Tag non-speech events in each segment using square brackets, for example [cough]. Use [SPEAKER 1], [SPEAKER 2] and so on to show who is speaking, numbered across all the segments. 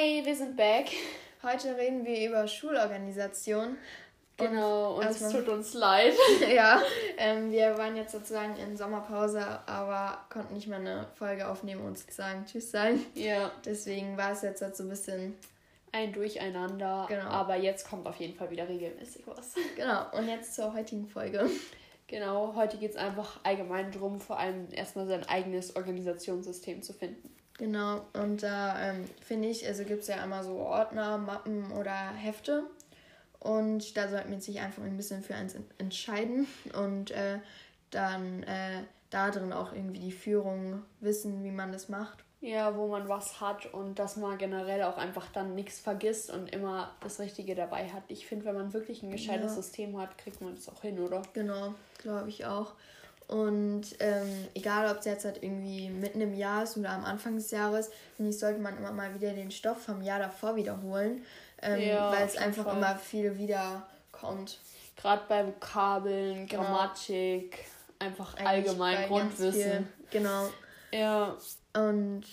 [SPEAKER 1] Hey, wir sind back.
[SPEAKER 2] Heute reden wir über Schulorganisation.
[SPEAKER 1] Genau, und, es tut uns leid. [laughs]
[SPEAKER 2] ja, ähm, wir waren jetzt sozusagen in Sommerpause, aber konnten nicht mehr eine Folge aufnehmen und sozusagen Tschüss sagen. Ja. Deswegen war es jetzt halt so ein bisschen
[SPEAKER 1] ein Durcheinander. Genau. Aber jetzt kommt auf jeden Fall wieder regelmäßig was. [laughs]
[SPEAKER 2] Genau, und jetzt zur heutigen Folge.
[SPEAKER 1] Genau, heute geht es einfach allgemein darum, vor allem erstmal sein eigenes Organisationssystem zu finden.
[SPEAKER 2] Genau, und da ähm, finde ich, also gibt es ja einmal so Ordner, Mappen oder Hefte. Und da sollte man sich einfach ein bisschen für eins entscheiden und äh, dann äh, da drin auch irgendwie die Führung wissen, wie man das macht.
[SPEAKER 1] Ja, wo man was hat und dass man generell auch einfach dann nichts vergisst und immer das Richtige dabei hat. Ich finde, wenn man wirklich ein gescheites ja. System hat, kriegt man das auch hin, oder?
[SPEAKER 2] Genau, glaube ich auch. Und ähm, egal, ob es jetzt halt irgendwie mitten im Jahr ist oder am Anfang des Jahres, finde ich, sollte man immer mal wieder den Stoff vom Jahr davor wiederholen, ähm, ja, weil es einfach Fall. immer viel wiederkommt.
[SPEAKER 1] Gerade bei Vokabeln, genau. Grammatik, einfach Eigentlich allgemein Grundwissen.
[SPEAKER 2] Genau. Ja. Und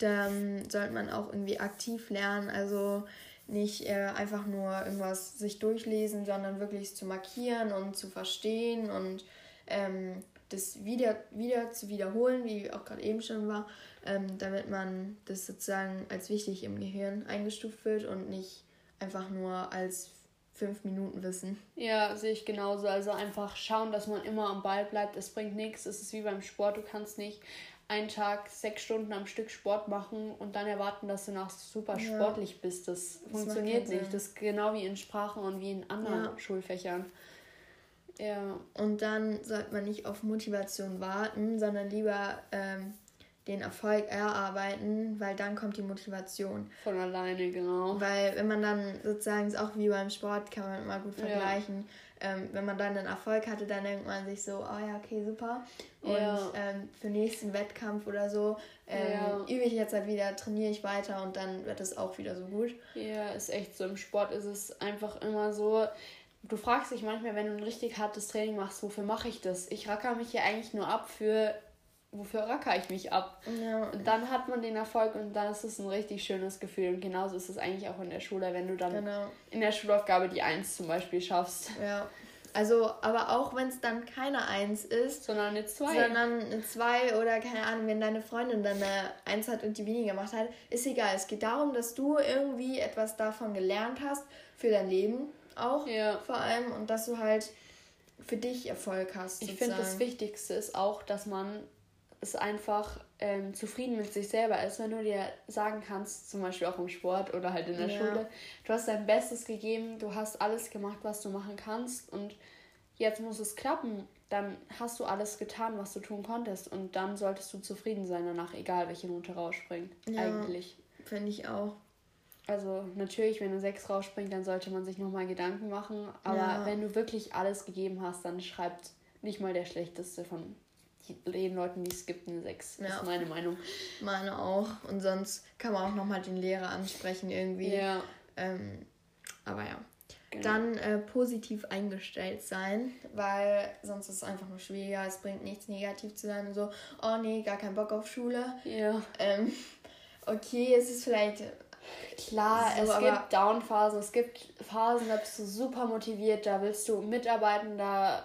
[SPEAKER 2] dann sollte man auch irgendwie aktiv lernen, also nicht äh, einfach nur irgendwas sich durchlesen, sondern wirklich zu markieren und zu verstehen und ähm, das wieder, wieder zu wiederholen, wie auch gerade eben schon war, ähm, damit man das sozusagen als wichtig im Gehirn eingestuft wird und nicht einfach nur als fünf Minuten Wissen.
[SPEAKER 1] Ja, sehe ich genauso. Also einfach schauen, dass man immer am Ball bleibt. Es bringt nichts. Es ist wie beim Sport. Du kannst nicht einen Tag sechs Stunden am Stück Sport machen und dann erwarten, dass du noch super ja. sportlich bist. Das, das funktioniert nicht. Das ist genau wie in Sprachen und wie in anderen ja. Schulfächern.
[SPEAKER 2] Ja. Und dann sollte man nicht auf Motivation warten, sondern lieber ähm, den Erfolg erarbeiten, weil dann kommt die Motivation.
[SPEAKER 1] Von alleine, genau.
[SPEAKER 2] Weil wenn man dann sozusagen, ist auch wie beim Sport, kann man immer gut vergleichen. Ja. Ähm, wenn man dann einen Erfolg hatte, dann denkt man sich so, oh ja, okay, super. Und ja. ähm, für nächsten Wettkampf oder so ähm, ja. übe ich jetzt halt wieder, trainiere ich weiter und dann wird es auch wieder so gut.
[SPEAKER 1] Ja, ist echt so. Im Sport ist es einfach immer so, du fragst dich manchmal, wenn du ein richtig hartes Training machst, wofür mache ich das? Ich racker mich hier eigentlich nur ab für, wofür racker ich mich ab? Ja. Und dann hat man den Erfolg und dann ist es ein richtig schönes Gefühl. Und genauso ist es eigentlich auch in der Schule, wenn du dann genau. in der Schulaufgabe die Eins zum Beispiel schaffst.
[SPEAKER 2] Ja. Also, aber auch wenn es dann keine Eins ist, sondern eine Zwei. Sondern eine Zwei oder keine Ahnung, wenn deine Freundin dann eine Eins hat und die weniger gemacht hat, ist egal. Es geht darum, dass du irgendwie etwas davon gelernt hast für dein Leben auch ja. vor allem und dass du halt für dich Erfolg hast.
[SPEAKER 1] Ich finde, das Wichtigste ist auch, dass man es einfach ähm, zufrieden mit sich selber ist, wenn du dir sagen kannst, zum Beispiel auch im Sport oder halt in der ja. Schule, du hast dein Bestes gegeben, du hast alles gemacht, was du machen kannst und jetzt muss es klappen, dann hast du alles getan, was du tun konntest und dann solltest du zufrieden sein danach, egal welche Note rausspringt. Ja, eigentlich.
[SPEAKER 2] Finde ich auch.
[SPEAKER 1] Also natürlich, wenn eine 6 rausspringt, dann sollte man sich nochmal Gedanken machen. Aber ja. wenn du wirklich alles gegeben hast, dann schreibt nicht mal der Schlechteste von den Leuten, die es gibt, eine 6. Ja. Das ist meine Meinung.
[SPEAKER 2] Meine auch. Und sonst kann man auch nochmal den Lehrer ansprechen irgendwie. Ja. Ähm, aber ja. Genau. Dann äh, positiv eingestellt sein, weil sonst ist es einfach nur schwieriger. Es bringt nichts, negativ zu sein und so, oh nee, gar keinen Bock auf Schule. Ja. Ähm, okay, es ist vielleicht
[SPEAKER 1] Klar, so, es gibt Downphasen, es gibt Phasen, da bist du super motiviert, da willst du mitarbeiten, da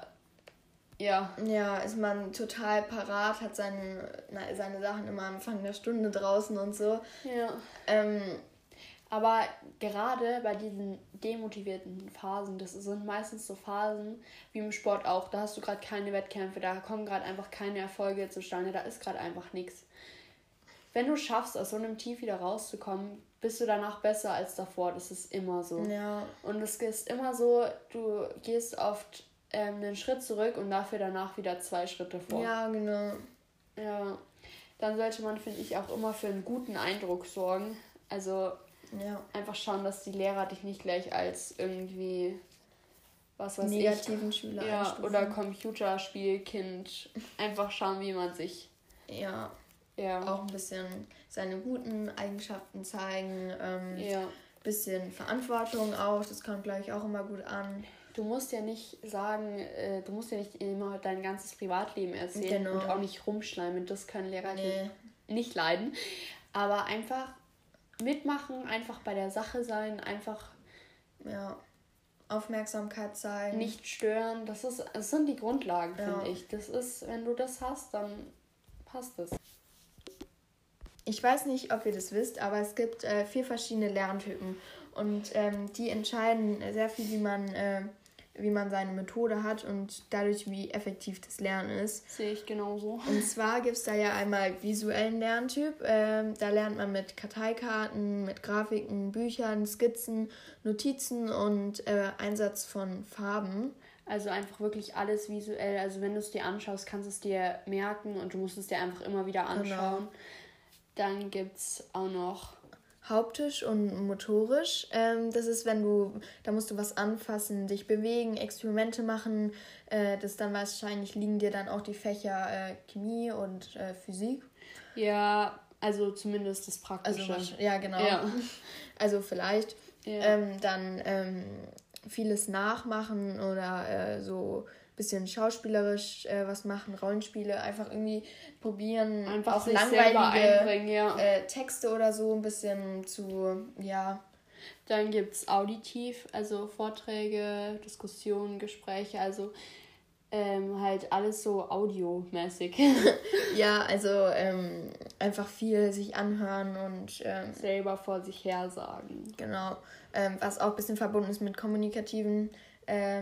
[SPEAKER 2] ja. Ja, ist man total parat, hat seine, na, seine Sachen immer am Anfang der Stunde draußen und so. Ja. Ähm,
[SPEAKER 1] aber gerade bei diesen demotivierten Phasen, das sind meistens so Phasen wie im Sport auch, da hast du gerade keine Wettkämpfe, da kommen gerade einfach keine Erfolge zustande, da ist gerade einfach nichts. Wenn du schaffst, aus so einem Tief wieder rauszukommen, bist du danach besser als davor. Das ist immer so. Ja. Und es ist immer so, du gehst oft ähm, einen Schritt zurück und dafür danach wieder zwei Schritte vor. Ja, genau. Ja. Dann sollte man, finde ich, auch immer für einen guten Eindruck sorgen. Also ja. einfach schauen, dass die Lehrer dich nicht gleich als irgendwie was weiß negativen ich, Schüler ja, einstufen. oder Computerspielkind. Einfach schauen, wie man sich
[SPEAKER 2] ja ja. auch ein bisschen seine guten Eigenschaften zeigen. Ähm, ja. Bisschen Verantwortung auch, das kommt, glaube ich, auch immer gut an.
[SPEAKER 1] Du musst ja nicht sagen, äh, du musst ja nicht immer dein ganzes Privatleben erzählen genau. und auch nicht rumschleimen. Das können Lehrer nee. nicht leiden. Aber einfach mitmachen, einfach bei der Sache sein, einfach
[SPEAKER 2] ja. Aufmerksamkeit zeigen.
[SPEAKER 1] Nicht stören. Das, ist, das sind die Grundlagen, ja. finde ich. Das ist, wenn du das hast, dann passt es.
[SPEAKER 2] Ich weiß nicht, ob ihr das wisst, aber es gibt äh, vier verschiedene Lerntypen. Und ähm, die entscheiden sehr viel, wie man äh, wie man seine Methode hat und dadurch, wie effektiv das Lernen ist.
[SPEAKER 1] Sehe ich genauso.
[SPEAKER 2] Und zwar gibt es da ja einmal visuellen Lerntyp. Ähm, da lernt man mit Karteikarten, mit Grafiken, Büchern, Skizzen, Notizen und äh, Einsatz von Farben.
[SPEAKER 1] Also einfach wirklich alles visuell. Also wenn du es dir anschaust, kannst du es dir merken und du musst es dir einfach immer wieder genau. anschauen. Genau. Dann gibt es auch noch
[SPEAKER 2] Hauptisch und motorisch. Ähm, das ist, wenn du, da musst du was anfassen, dich bewegen, Experimente machen. Äh, das dann wahrscheinlich liegen dir dann auch die Fächer äh, Chemie und äh, Physik.
[SPEAKER 1] Ja, also zumindest das Praktische.
[SPEAKER 2] Also, ja, genau. Ja. [laughs] Also vielleicht. Ja. Ähm, dann ähm, vieles nachmachen oder äh, so bisschen schauspielerisch äh, was machen, Rollenspiele, einfach irgendwie probieren, einfach auch langweilige ja. äh, Texte oder so ein bisschen zu, ja.
[SPEAKER 1] Dann gibt es auditiv, also Vorträge, Diskussionen, Gespräche, also ähm, halt alles so audiomäßig. [laughs]
[SPEAKER 2] ja, also ähm, einfach viel sich anhören und ähm,
[SPEAKER 1] selber vor sich her sagen.
[SPEAKER 2] Genau. Ähm, was auch ein bisschen verbunden ist mit kommunikativen äh,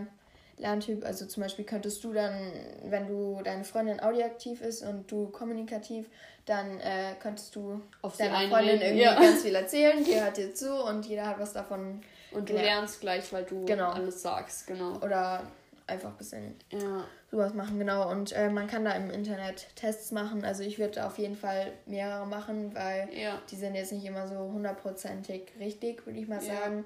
[SPEAKER 2] Lerntyp. Also zum Beispiel könntest du dann, wenn du deine Freundin audioaktiv ist und du kommunikativ, dann äh, könntest du auf deiner Freundin irgendwie ja. [laughs] ganz viel erzählen, die hört dir zu und jeder hat was davon.
[SPEAKER 1] Und du gelernt. lernst gleich, weil du genau. alles sagst, genau.
[SPEAKER 2] Oder einfach ein bisschen ja. sowas machen, genau. Und äh, man kann da im Internet Tests machen. Also ich würde auf jeden Fall mehrere machen, weil ja. die sind jetzt nicht immer so hundertprozentig richtig, würde ich mal sagen.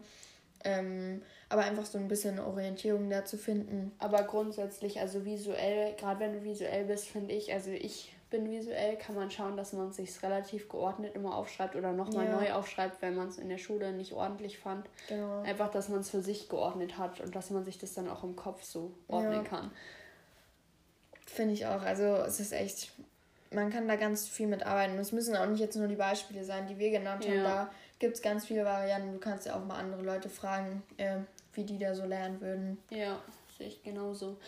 [SPEAKER 2] Ähm, aber einfach so ein bisschen Orientierung da zu finden.
[SPEAKER 1] Aber grundsätzlich, also visuell, gerade wenn du visuell bist, finde ich, also ich bin visuell, kann man schauen, dass man es sich relativ geordnet immer aufschreibt oder nochmal ja. neu aufschreibt, wenn man es in der Schule nicht ordentlich fand. Genau. Einfach, dass man es für sich geordnet hat und dass man sich das dann auch im Kopf so ordnen ja. kann.
[SPEAKER 2] Finde ich auch. Also es ist echt, man kann da ganz viel mit arbeiten. Es müssen auch nicht jetzt nur die Beispiele sein, die wir genannt haben. Da gibt es ganz viele Varianten. Du kannst ja auch mal andere Leute fragen, äh, wie die da so lernen würden.
[SPEAKER 1] Ja, sehe ich genauso.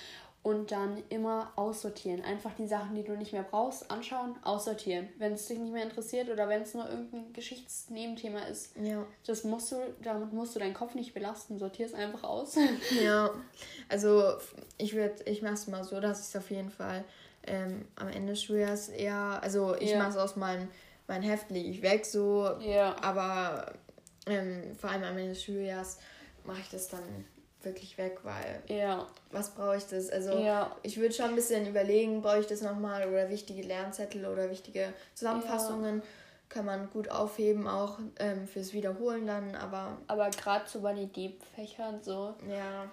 [SPEAKER 1] Und dann immer aussortieren. Einfach die Sachen, die du nicht mehr brauchst, anschauen, aussortieren. Wenn es dich nicht mehr interessiert oder wenn es nur irgendein Geschichtsnebenthema ist, ja. das musst du, damit musst du deinen Kopf nicht belasten. Sortier es einfach aus. [laughs]
[SPEAKER 2] Ja, [laughs] also ich würde, ich mache es mal so, dass ich es auf jeden Fall ähm, am Ende des Schuljahres eher, also ich ja. mache es aus meinem mein Heft lege ich weg so. Ja. Aber ähm, vor allem am Ende des Schuljahres mache ich das dann wirklich weg, weil ja. was brauche ich das? Also ja. ich würde schon ein bisschen überlegen, brauche ich das nochmal oder wichtige Lernzettel oder wichtige Zusammenfassungen. Ja. Kann man gut aufheben, auch ähm, fürs Wiederholen dann, aber.
[SPEAKER 1] Aber gerade so bei den Deep-Fächern so. Ja.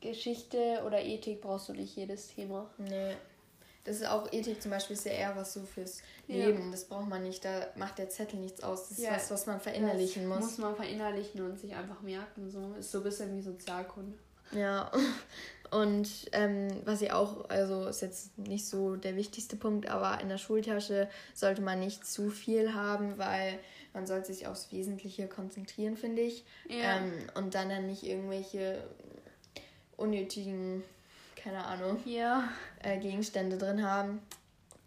[SPEAKER 1] Geschichte oder Ethik brauchst du nicht jedes Thema.
[SPEAKER 2] Nee. Das ist auch Ethik zum Beispiel, ist ja eher was so fürs Leben. Ja. Das braucht man nicht, da macht der Zettel nichts aus. Das ist ja, was, was man verinnerlichen
[SPEAKER 1] muss. Muss man verinnerlichen und sich einfach merken. So ist so ein bisschen wie Sozialkunde.
[SPEAKER 2] Ja. [laughs] Und ähm, was ich auch, also ist jetzt nicht so der wichtigste Punkt, aber in der Schultasche sollte man nicht zu viel haben, weil man sollte sich aufs Wesentliche konzentrieren, finde ich. Ja. Ähm, und dann dann nicht irgendwelche unnötigen keine Ahnung, ja. äh, Gegenstände drin haben.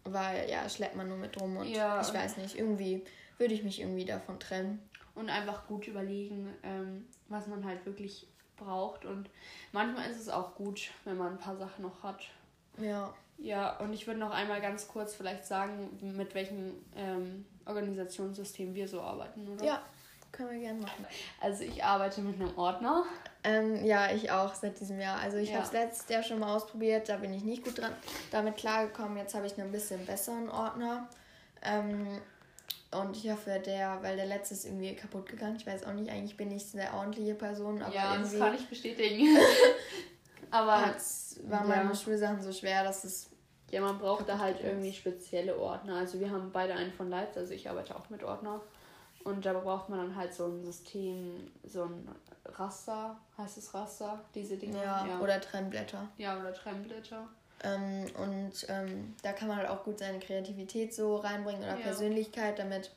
[SPEAKER 2] Weil ja, schleppt man nur mit rum und ja. ich weiß nicht, irgendwie würde ich mich irgendwie davon trennen.
[SPEAKER 1] Und einfach gut überlegen, ähm, was man halt wirklich braucht. Und manchmal ist es auch gut, wenn man ein paar Sachen noch hat. Ja. Ja, und ich würde noch einmal ganz kurz vielleicht sagen, mit welchem ähm, Organisationssystem wir so arbeiten, oder?
[SPEAKER 2] Ja, können wir gerne machen.
[SPEAKER 1] Also ich arbeite mit einem Ordner.
[SPEAKER 2] Ähm, ja, ich auch seit diesem Jahr. Also ich ja. habe es letztes Jahr schon mal ausprobiert, da bin ich nicht gut dran damit klargekommen. Jetzt habe ich einen bisschen besseren Ordner. Ähm, und ich hoffe, der, weil der letzte ist irgendwie kaputt gegangen. Ich weiß auch nicht, eigentlich bin ich eine ordentliche Person, aber ja, irgendwie. das kann ich bestätigen. [laughs] aber es waren ja. meine Schulsachen so schwer, dass es.
[SPEAKER 1] Ja, man braucht da halt irgendwie spezielle Ordner. Also wir haben beide einen von Leipzig, also ich arbeite auch mit Ordner. Und da braucht man dann halt so ein System, so ein Raster, heißt es Raster, diese Dinge?
[SPEAKER 2] Ja, ja. oder Trennblätter.
[SPEAKER 1] Ja, oder Trennblätter.
[SPEAKER 2] Ähm, und ähm, da kann man halt auch gut seine Kreativität so reinbringen oder ja. Persönlichkeit, damit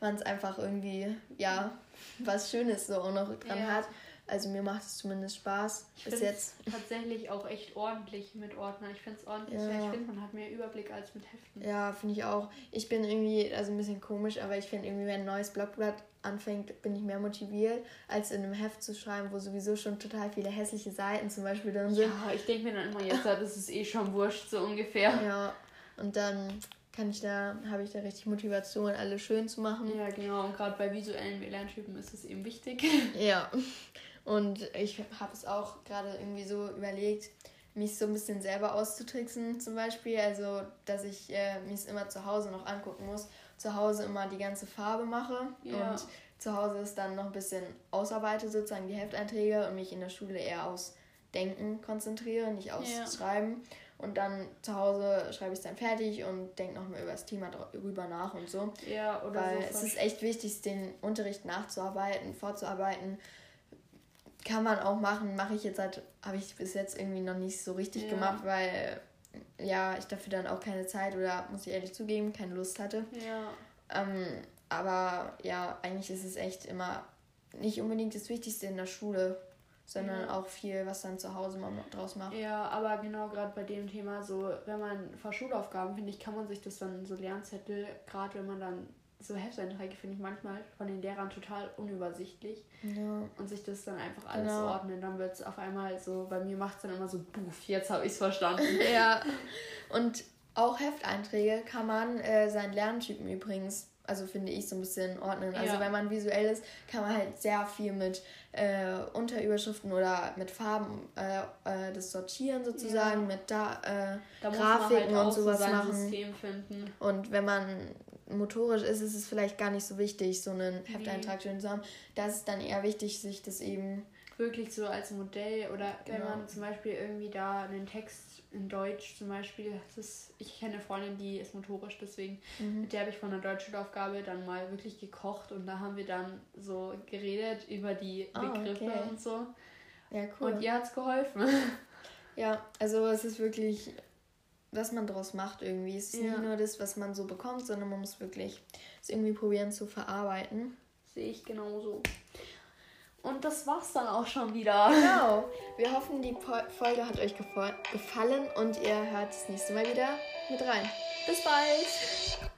[SPEAKER 2] man es einfach irgendwie, ja, was Schönes so auch noch dran ja. hat. Also mir macht es zumindest Spaß
[SPEAKER 1] ich bis jetzt. Tatsächlich auch echt ordentlich mit Ordner. Ich finde es ordentlich. Ja. Ich finde, man hat mehr Überblick als mit Heften.
[SPEAKER 2] Ja, finde ich auch. Ich bin irgendwie, also ein bisschen komisch, aber ich finde irgendwie, wenn ein neues Blogblatt anfängt, bin ich mehr motiviert, als in einem Heft zu schreiben, wo sowieso schon total viele hässliche Seiten zum Beispiel drin sind.
[SPEAKER 1] Ja, ich denke mir dann immer, jetzt das ist eh schon wurscht, so ungefähr.
[SPEAKER 2] Ja, und dann kann ich da, habe ich da richtig Motivation, alles schön zu machen.
[SPEAKER 1] Ja, genau. Und gerade bei visuellen Lerntypen ist es eben wichtig.
[SPEAKER 2] Ja. [laughs] Und ich habe es auch gerade irgendwie so überlegt, mich so ein bisschen selber auszutricksen zum Beispiel. Also, dass ich äh, mich immer zu Hause noch angucken muss. Zu Hause immer die ganze Farbe mache ja. und zu Hause ist dann noch ein bisschen ausarbeite, sozusagen die Hefteinträge und mich in der Schule eher aufs Denken konzentriere, nicht aufs ja. Schreiben. Und dann zu Hause schreibe ich es dann fertig und denke nochmal über das Thema drüber nach und so. Ja, oder Weil so es ist echt wichtig, den Unterricht nachzuarbeiten, vorzuarbeiten kann man auch machen, mache ich jetzt halt, habe ich bis jetzt irgendwie noch nicht so richtig ja. gemacht, weil ja, ich dafür dann auch keine Zeit oder muss ich ehrlich zugeben, keine Lust hatte. Ja. Ähm, aber ja, eigentlich ist es echt immer nicht unbedingt das Wichtigste in der Schule, sondern ja. auch viel, was dann zu Hause man draus macht.
[SPEAKER 1] Ja, aber genau gerade bei dem Thema, so wenn man vor Schulaufgaben, finde ich, kann man sich das dann so Lernzettel, gerade wenn man dann so Hefteinträge finde ich manchmal von den Lehrern total unübersichtlich. Ja. Und sich das dann einfach alles genau. ordnen. Dann wird es auf einmal so, bei mir macht es dann immer so, buff, jetzt habe ich es verstanden. [laughs]
[SPEAKER 2] ja. Und auch Hefteinträge kann man äh, seinen Lerntypen übrigens, also finde ich, so ein bisschen ordnen. Also ja. wenn man visuell ist, kann man halt sehr viel mit äh, Unterüberschriften oder mit Farben äh, äh das sortieren sozusagen, ja. mit da, äh, da Grafiken halt und sowas so machen. Und wenn man motorisch ist, ist es vielleicht gar nicht so wichtig, so einen Hefteintrag schön zu haben. Da ist es dann eher wichtig, sich das eben
[SPEAKER 1] wirklich so als Modell oder wenn genau. man zum Beispiel irgendwie da einen Text in Deutsch zum Beispiel, das ist, ich kenne eine Freundin, die ist motorisch, deswegen mhm. mit der habe ich von der Deutschschulaufgabe dann mal wirklich gekocht und da haben wir dann so geredet über die ah, Begriffe okay. und so. Ja, cool. Und ihr hat es geholfen. [laughs]
[SPEAKER 2] Ja, also es ist wirklich was man daraus macht irgendwie. Es ist ja. nicht nur das, was man so bekommt, sondern man muss wirklich es irgendwie probieren zu verarbeiten.
[SPEAKER 1] Sehe ich genauso. Und das war's dann auch schon wieder.
[SPEAKER 2] Genau. Wir hoffen, die Folge hat euch gefallen und ihr hört das nächste Mal wieder mit rein.
[SPEAKER 1] Bis bald.